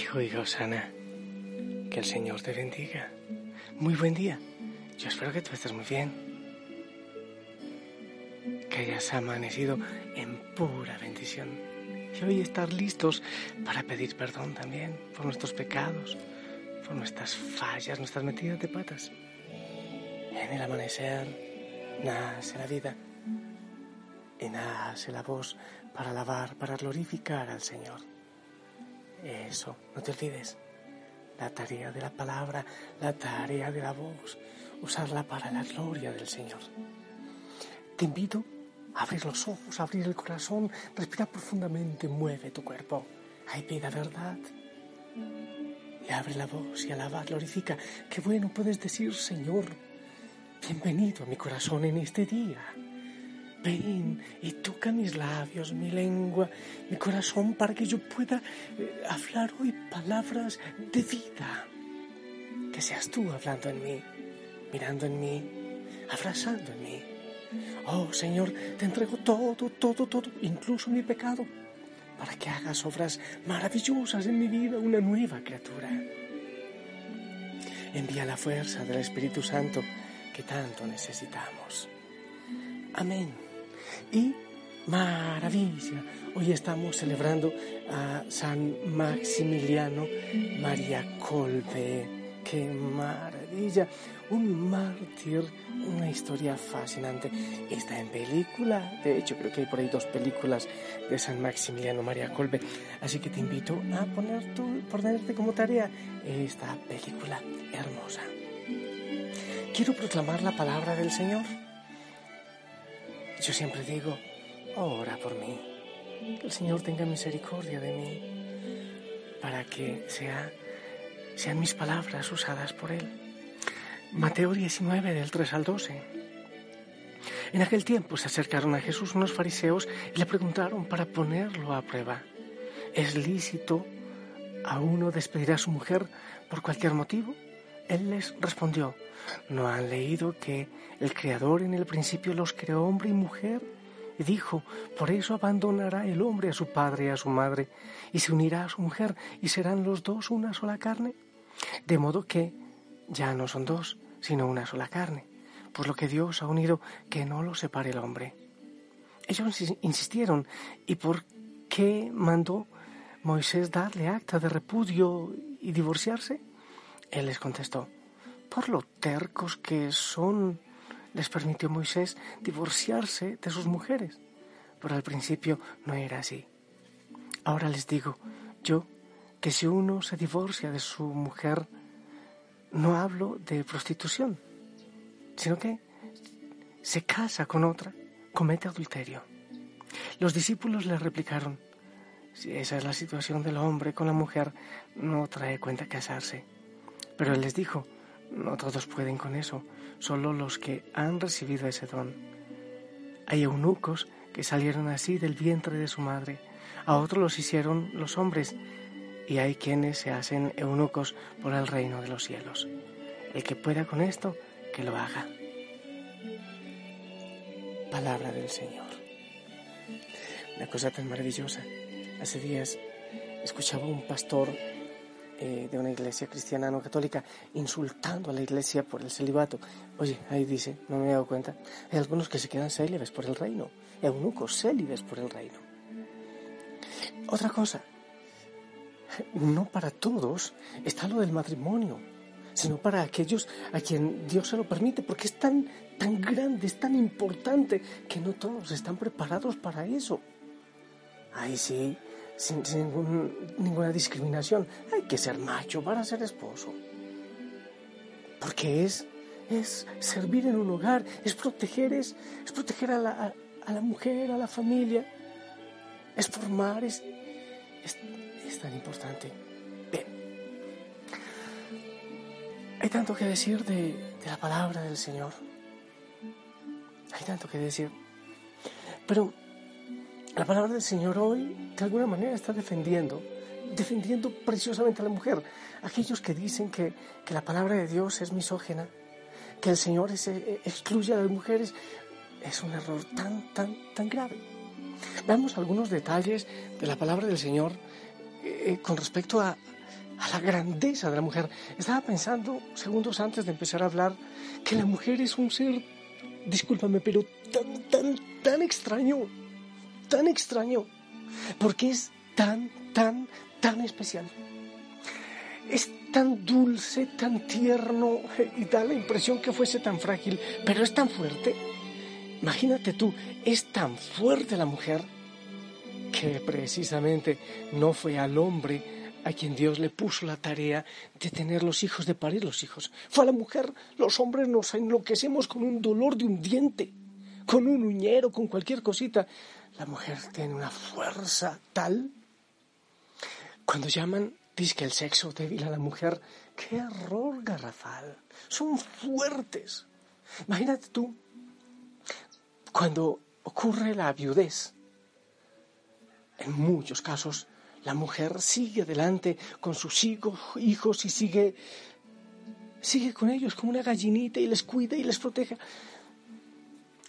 Hijo y Gosana, que el Señor te bendiga. Muy buen día. Yo espero que tú estés muy bien. Que hayas amanecido en pura bendición. Y hoy estar listos para pedir perdón también por nuestros pecados, por nuestras fallas, nuestras metidas de patas. En el amanecer nace la vida y nace la voz para alabar, para glorificar al Señor. Eso, no te olvides. La tarea de la palabra, la tarea de la voz, usarla para la gloria del Señor. Te invito a abrir los ojos, a abrir el corazón, respira profundamente, mueve tu cuerpo. Hay vida, verdad. Y abre la voz y alaba, glorifica. Qué bueno puedes decir, Señor, bienvenido a mi corazón en este día. Ven y toca mis labios, mi lengua, mi corazón para que yo pueda eh, hablar hoy palabras de vida. Que seas tú hablando en mí, mirando en mí, abrazando en mí. Oh Señor, te entrego todo, todo, todo, incluso mi pecado, para que hagas obras maravillosas en mi vida, una nueva criatura. Envía la fuerza del Espíritu Santo que tanto necesitamos. Amén. Y maravilla, hoy estamos celebrando a San Maximiliano María Colbe. ¡Qué maravilla! Un mártir, una historia fascinante. Está en película, de hecho creo que hay por ahí dos películas de San Maximiliano María Colbe. Así que te invito a poner tu, ponerte como tarea esta película hermosa. Quiero proclamar la palabra del Señor yo siempre digo, ora por mí, que el Señor tenga misericordia de mí, para que sea, sean mis palabras usadas por Él. Mateo 19, del 3 al 12. En aquel tiempo se acercaron a Jesús unos fariseos y le preguntaron para ponerlo a prueba, ¿es lícito a uno despedir a su mujer por cualquier motivo? Él les respondió, ¿No han leído que el Creador en el principio los creó hombre y mujer? Y dijo, por eso abandonará el hombre a su padre y a su madre, y se unirá a su mujer, y serán los dos una sola carne. De modo que ya no son dos, sino una sola carne, por lo que Dios ha unido que no lo separe el hombre. Ellos insistieron, ¿y por qué mandó Moisés darle acta de repudio y divorciarse? Él les contestó, por lo tercos que son, les permitió Moisés divorciarse de sus mujeres. Pero al principio no era así. Ahora les digo, yo, que si uno se divorcia de su mujer, no hablo de prostitución, sino que se casa con otra, comete adulterio. Los discípulos le replicaron, si esa es la situación del hombre con la mujer, no trae cuenta casarse. Pero él les dijo, no todos pueden con eso, solo los que han recibido ese don. Hay eunucos que salieron así del vientre de su madre, a otros los hicieron los hombres, y hay quienes se hacen eunucos por el reino de los cielos. El que pueda con esto, que lo haga. Palabra del Señor. Una cosa tan maravillosa. Hace días escuchaba un pastor eh, de una iglesia cristiana no católica insultando a la iglesia por el celibato. Oye, ahí dice, no me he dado cuenta, hay algunos que se quedan célibes por el reino, eunucos célibes por el reino. Otra cosa, no para todos está lo del matrimonio, sino para aquellos a quien Dios se lo permite, porque es tan, tan grande, es tan importante que no todos están preparados para eso. Ahí sí, sin, ninguna discriminación. Hay que ser macho para ser esposo. Porque es, es servir en un hogar, es proteger, es, es proteger a la, a, la, mujer, a la familia, es formar, es, es, tan importante. Bien. Hay tanto que decir de, de la palabra del Señor. Hay tanto que decir. Pero la palabra del Señor hoy, de alguna manera, está defendiendo, defendiendo preciosamente a la mujer. Aquellos que dicen que, la palabra de Dios es misógena, que el Señor eh, excluye a las mujeres, es un error tan, tan, tan grave. Veamos algunos detalles de la palabra del Señor eh, con respecto a, a la grandeza de la mujer. Estaba pensando segundos antes de empezar a hablar que la mujer es un ser, discúlpame, pero tan, tan, tan extraño, tan extraño, porque es tan, tan, tan especial. Es tan dulce, tan tierno y da la impresión que fuese tan frágil, pero es tan fuerte. Imagínate tú, es tan fuerte la mujer que precisamente no fue al hombre a quien Dios le puso la tarea de tener los hijos, de parir los hijos. Fue a la mujer. Los hombres nos enloquecemos con un dolor de un diente, con un uñero, con cualquier cosita. La mujer tiene una fuerza tal. Cuando llaman, dice que el sexo débil a la mujer, qué error garrafal. Son fuertes. Imagínate tú, cuando ocurre la viudez, en muchos casos la mujer sigue adelante con sus hijos, y sigue, sigue con ellos como una gallinita y les cuida y les protege.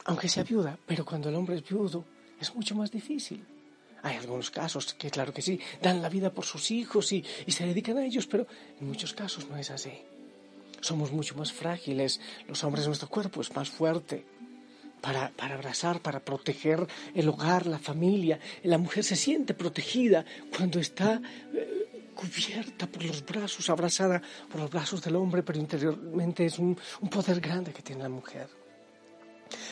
Aunque sea viuda, pero cuando el hombre es viudo es mucho más difícil. Hay algunos casos que, claro que sí, dan la vida por sus hijos y, y se dedican a ellos, pero en muchos casos no es así. Somos mucho más frágiles, los hombres, nuestro cuerpo es más fuerte para, abrazar, para proteger el hogar, la familia. La mujer se siente protegida cuando está eh, cubierta por los brazos, abrazada por los brazos del hombre, pero interiormente es un poder grande que tiene la mujer.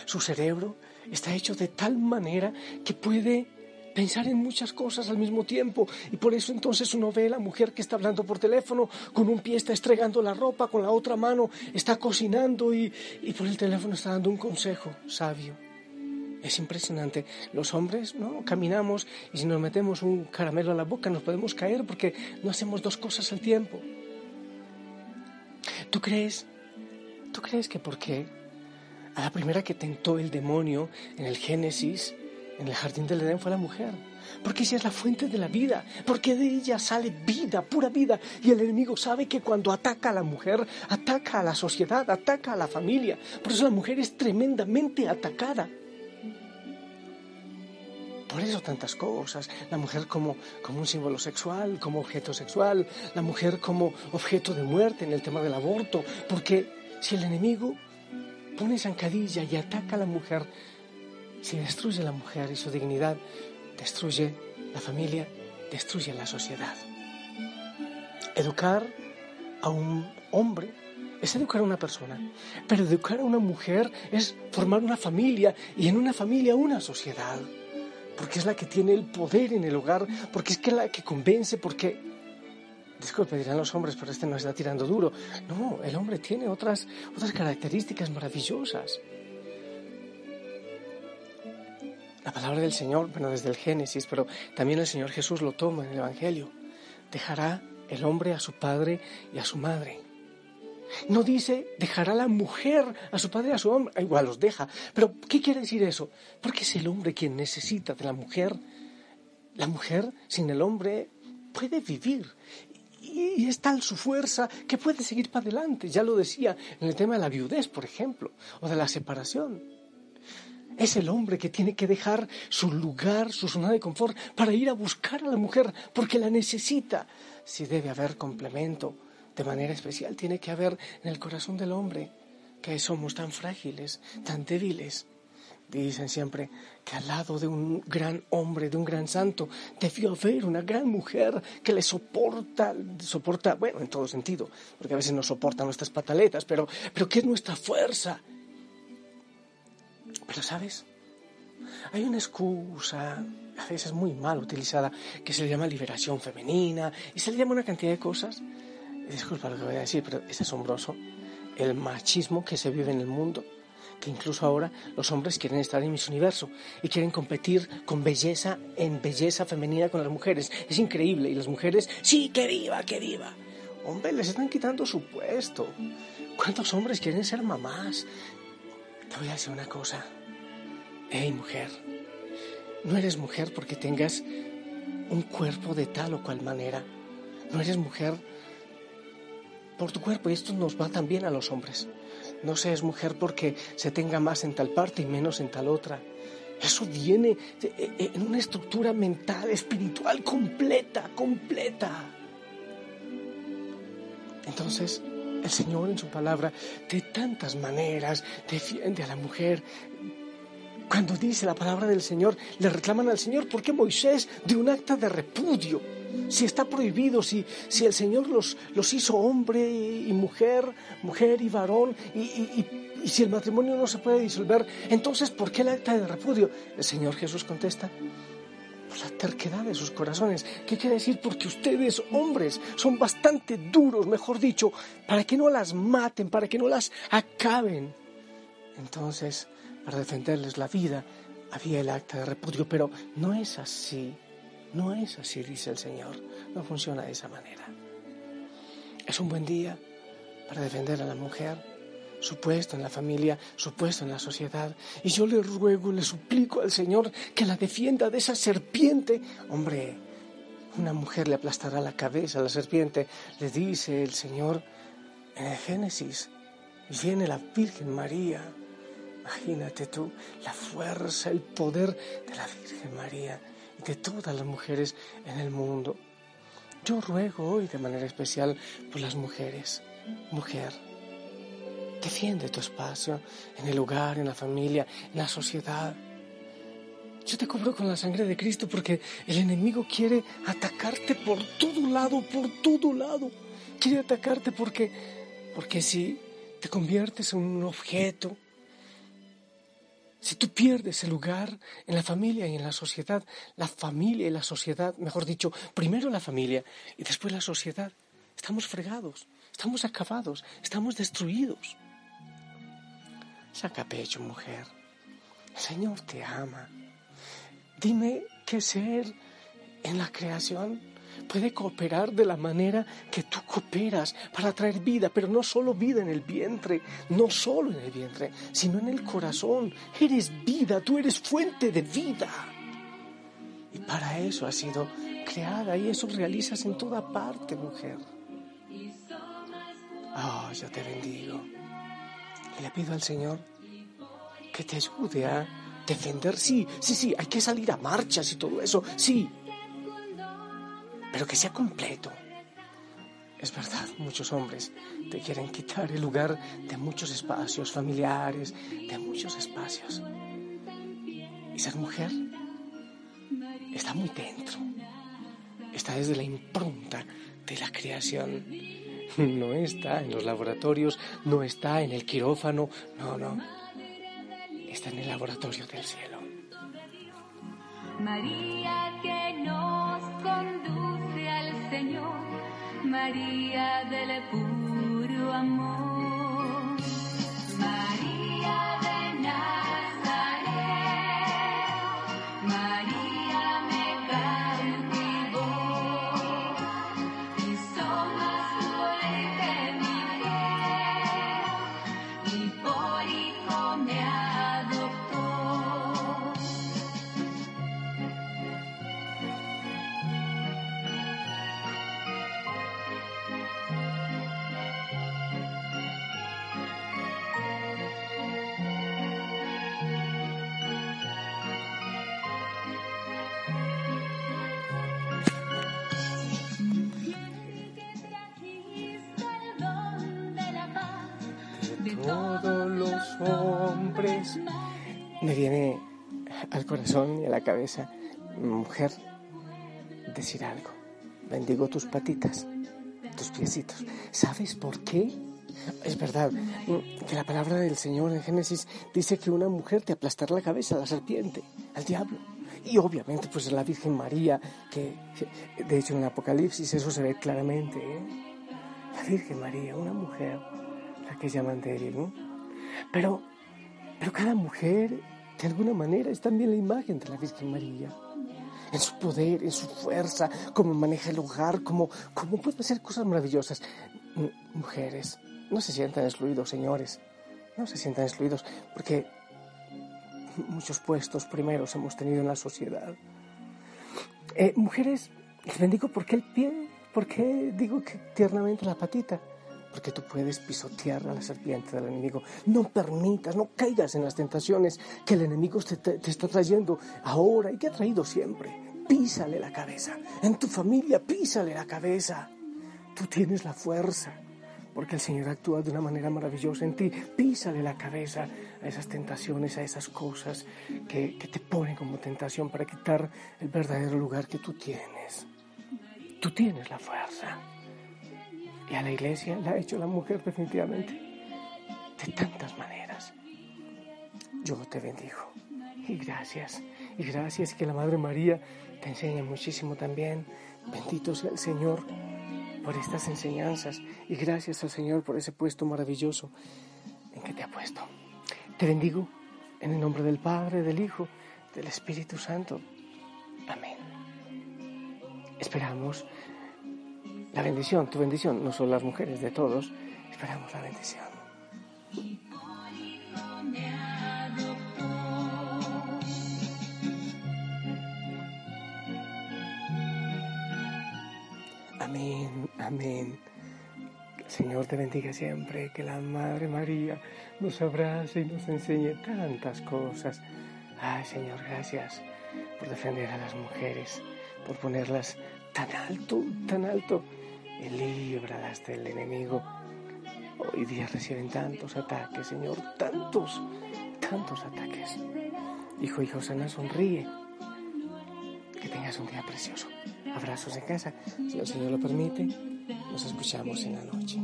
Su cerebro está hecho de tal manera que puede pensar en muchas cosas al mismo tiempo. Y por eso entonces uno ve a la mujer que está hablando por teléfono, con un pie está estregando la ropa, con la otra mano está cocinando y, y por el teléfono está dando un consejo sabio. Es impresionante. Los hombres, ¿no? Caminamos y si nos metemos un caramelo a la boca nos podemos caer porque no hacemos dos cosas al tiempo. ¿Tú crees? ¿Tú crees que porque la primera que tentó el demonio en el Génesis, en el jardín del Edén fue la mujer, porque ella es la fuente de la vida, porque de ella sale vida, pura vida, y el enemigo sabe que cuando ataca a la mujer, ataca a la sociedad, ataca a la familia, por eso la mujer es tremendamente atacada. Por eso tantas cosas, la mujer como, como un símbolo sexual, como objeto sexual, la mujer como objeto de muerte en el tema del aborto, porque si el enemigo pone zancadilla y ataca a la mujer, si destruye la mujer y su dignidad, destruye la familia, destruye la sociedad. Educar a un hombre es educar a una persona, pero educar a una mujer es formar una familia y en una familia una sociedad, porque es la que tiene el poder en el hogar, porque es que la que convence, porque, disculpe, dirán los hombres, pero este no está tirando duro. No, el hombre tiene otras, otras características maravillosas. La palabra del Señor, bueno, desde el Génesis, pero también el Señor Jesús lo toma en el Evangelio. Dejará el hombre a su padre y a su madre. No dice dejará la mujer a su padre y a su hombre, ah, igual los deja. Pero ¿qué quiere decir eso? Porque es el hombre quien necesita de la mujer. La mujer sin el hombre puede vivir. Y es tal su fuerza que puede seguir para adelante. Ya lo decía en el tema de la viudez, por ejemplo, o de la separación. Es el hombre que tiene que dejar su lugar, su zona de confort, para ir a buscar a la mujer, porque la necesita. Si debe haber complemento, de manera especial tiene que haber en el corazón del hombre, que somos tan frágiles, tan débiles. Dicen siempre que al lado de un gran hombre, de un gran santo, debió haber una gran mujer que le soporta, soporta, bueno, en todo sentido, porque a veces no soporta nuestras pataletas, pero, pero que es nuestra fuerza, pero sabes, hay una excusa, a veces muy mal utilizada, que se le llama liberación femenina y se le llama una cantidad de cosas. Disculpa lo que voy a decir, pero es asombroso el machismo que se vive en el mundo que incluso ahora los hombres quieren estar en Miss Universo y quieren competir con belleza en belleza femenina con las mujeres. Es increíble. Y las mujeres, sí, que viva, que viva. Hombre, les están quitando su puesto. ¿Cuántos hombres quieren ser mamás? Te voy a decir una cosa. Hey mujer, no eres mujer porque tengas un cuerpo de tal o cual manera. No eres mujer por tu cuerpo y esto nos va también a los hombres. No seas mujer porque se tenga más en tal parte y menos en tal otra. Eso viene en una estructura mental, espiritual completa, completa. Entonces, el Señor en su palabra de tantas maneras defiende a la mujer. Cuando dice la palabra del Señor, le reclaman al Señor, ¿por qué Moisés de un acta de repudio? Si está prohibido, si, si el Señor los, los hizo hombre y mujer, mujer y varón, y, y si el matrimonio no se puede disolver, entonces ¿por qué el acta de repudio? El Señor Jesús contesta, por la terquedad de sus corazones. ¿Qué quiere decir? Porque ustedes, hombres, son bastante duros, mejor dicho, para que no las maten, para que no las acaben. Entonces, para defenderles la vida, había el acta de repudio, pero no es así. No es así, dice el Señor. No funciona de esa manera. Es un buen día para defender a la mujer su puesto en la familia, su puesto en la sociedad. Y yo le ruego, le suplico al Señor que la defienda de esa serpiente. Hombre, una mujer le aplastará la cabeza a la serpiente, le dice el Señor en el Génesis. Viene la Virgen María. Imagínate tú la fuerza, el poder de la Virgen María de todas las mujeres en el mundo. Yo ruego hoy de manera especial por las mujeres. Mujer, Defiende tu espacio en el lugar, en la familia, en la sociedad. Yo te cubro con la sangre de Cristo porque el enemigo quiere atacarte por todo lado, por todo lado. Quiere atacarte porque, porque si te conviertes en un objeto, si tú pierdes el lugar en la familia y en la sociedad, la familia y la sociedad, mejor dicho, primero la familia y después la sociedad, estamos fregados, estamos acabados, estamos destruidos. Saca pecho, mujer. El Señor te ama. Dime qué ser en la creación puede cooperar de la manera que tú cooperas para traer vida, pero no solo vida en el vientre, no solo en el vientre, sino en el corazón. Eres vida, tú eres fuente de vida. Y para eso has sido creada y eso realizas en toda parte, mujer. Oh, yo te bendigo. Y le pido al Señor que te ayude a defender. Sí, sí, sí, hay que salir a marchas y todo eso, sí. Pero que sea completo. Es verdad, muchos hombres te quieren quitar el lugar de muchos espacios familiares, de muchos espacios. Y ser mujer está muy dentro. Está desde la impronta de la creación no está en los laboratorios, no está en el quirófano, no, no. Está en el laboratorio del cielo. María que nos María del puro todos los hombres. Me viene al corazón y a la cabeza, mujer, decir algo. Bendigo tus patitas, tus piecitos. ¿Sabes por qué? Es verdad que la palabra del Señor en Génesis dice que una mujer te aplastará la cabeza a la serpiente, al diablo. Y obviamente pues la Virgen María, que de hecho en el Apocalipsis eso se ve claramente. ¿eh? La Virgen María, una mujer que llaman débil, ¿no? Pero, pero cada mujer, de alguna manera, es también la imagen de la Virgen María. En su poder, en su fuerza, cómo maneja el hogar, cómo, cómo puede hacer cosas maravillosas. Mujeres, no se sientan excluidos, señores. No se sientan excluidos, porque muchos puestos primeros hemos tenido en la sociedad. Eh, mujeres, les bendigo porque el pie, porque digo que tiernamente la patita porque tú puedes pisotear a la serpiente del enemigo. No permitas, no caigas en las tentaciones que el enemigo te, está trayendo ahora y que ha traído siempre. Písale la cabeza. En tu familia, písale la cabeza. Tú tienes la fuerza. porque el Señor actúa de una manera maravillosa en ti. Písale la cabeza a esas tentaciones, a esas cosas que, que te ponen como tentación para quitar el verdadero lugar que tú tienes. Tú tienes la fuerza. Y a la iglesia la ha hecho la mujer definitivamente. De tantas maneras. Yo te bendigo. Y gracias. Y gracias que la Madre María te enseñe muchísimo también. Bendito sea el Señor por estas enseñanzas. Y gracias al Señor por ese puesto maravilloso en que te ha puesto. Te bendigo en el nombre del Padre, del Hijo, del Espíritu Santo. Amén. Esperamos la bendición, tu bendición, no solo las mujeres, de todos. Esperamos la bendición. Amén, amén. Señor te bendiga siempre, que la Madre María nos abrace y nos enseñe tantas cosas. Ay, Señor, gracias por defender a las mujeres, por ponerlas tan alto, tan alto líbralas del enemigo. Hoy día reciben tantos ataques, Señor, tantos, tantos ataques. Hijo y Josana, sonríe. Que tengas un día precioso. Abrazos en casa, si el Señor lo permite. Nos escuchamos en la noche.